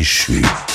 déchu.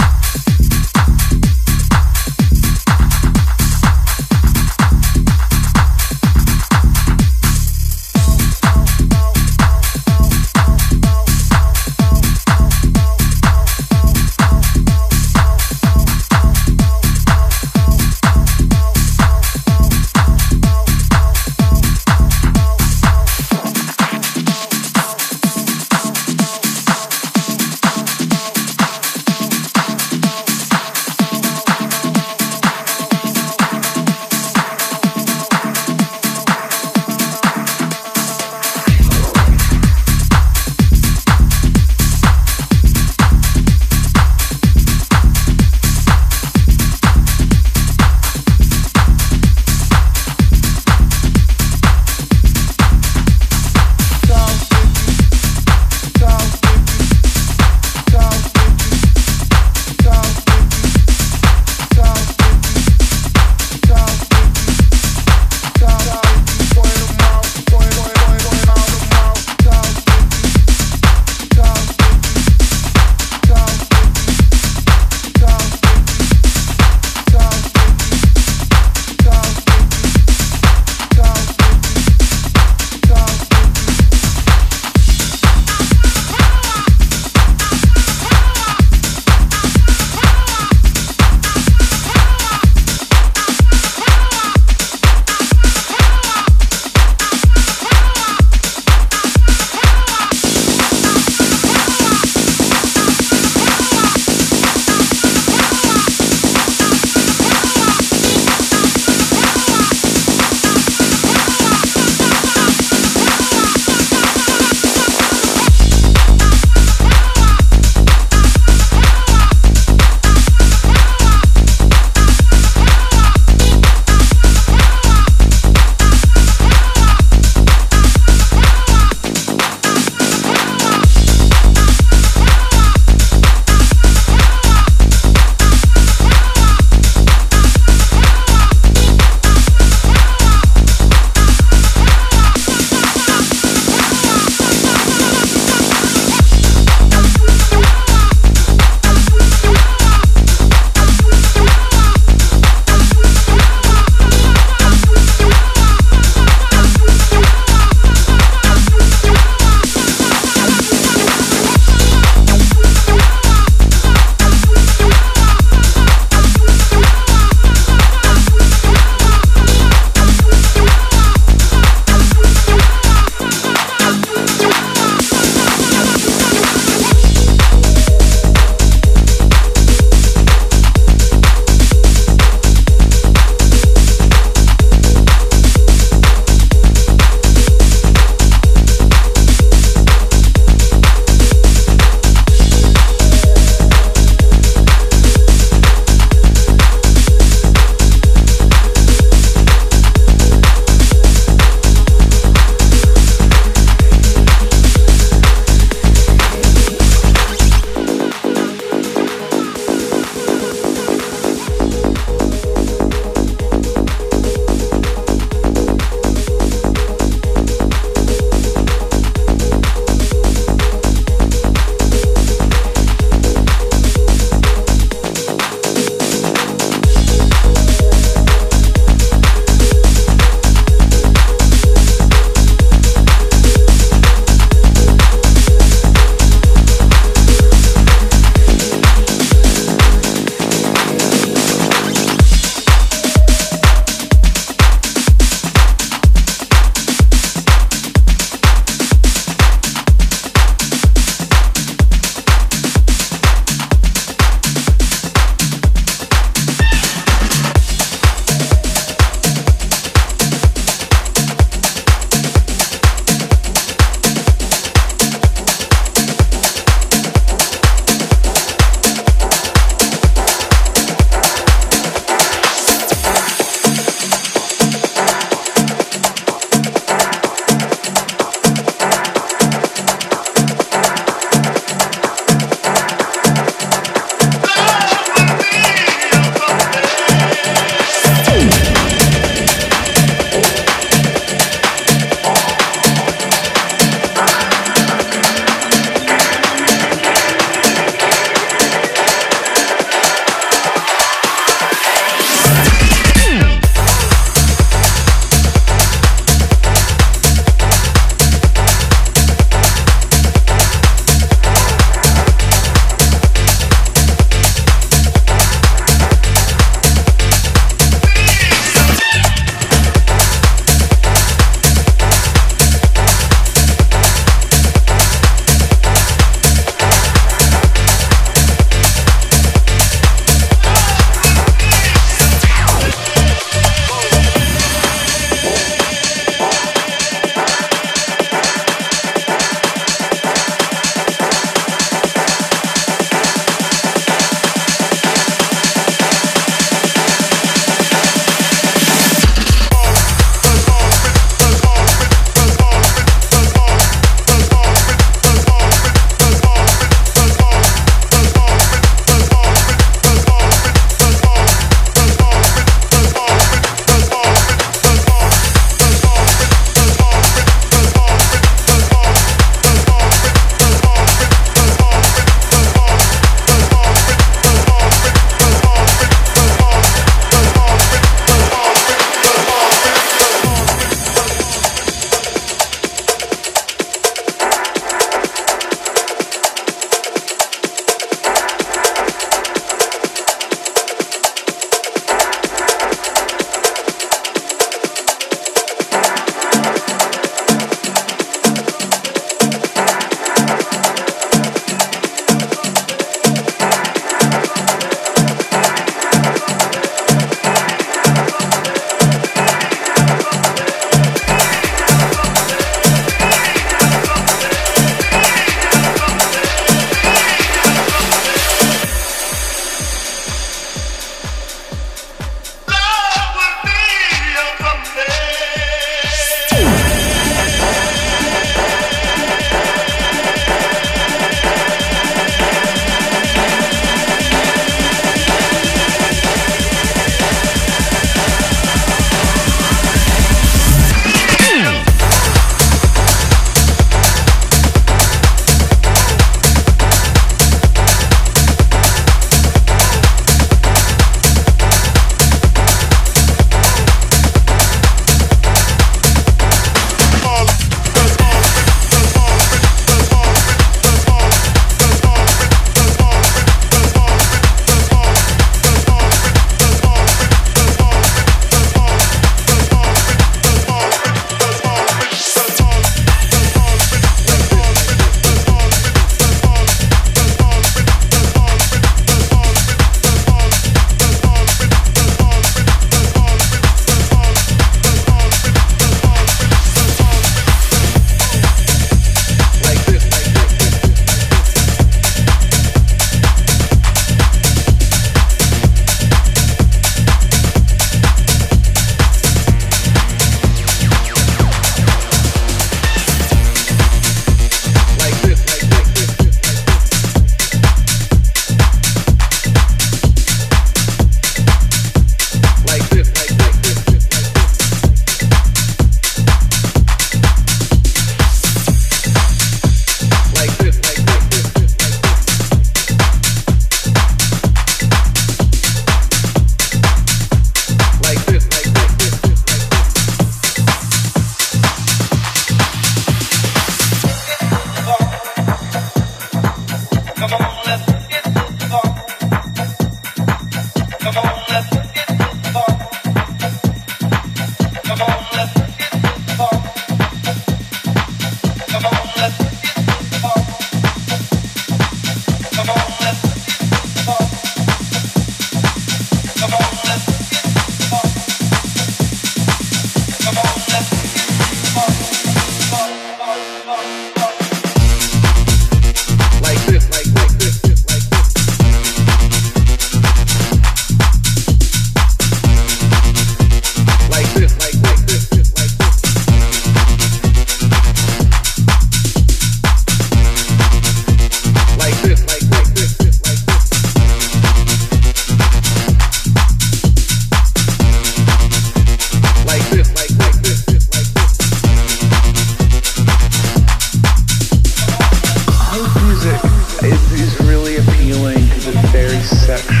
It's, it's really appealing because it's very sexual.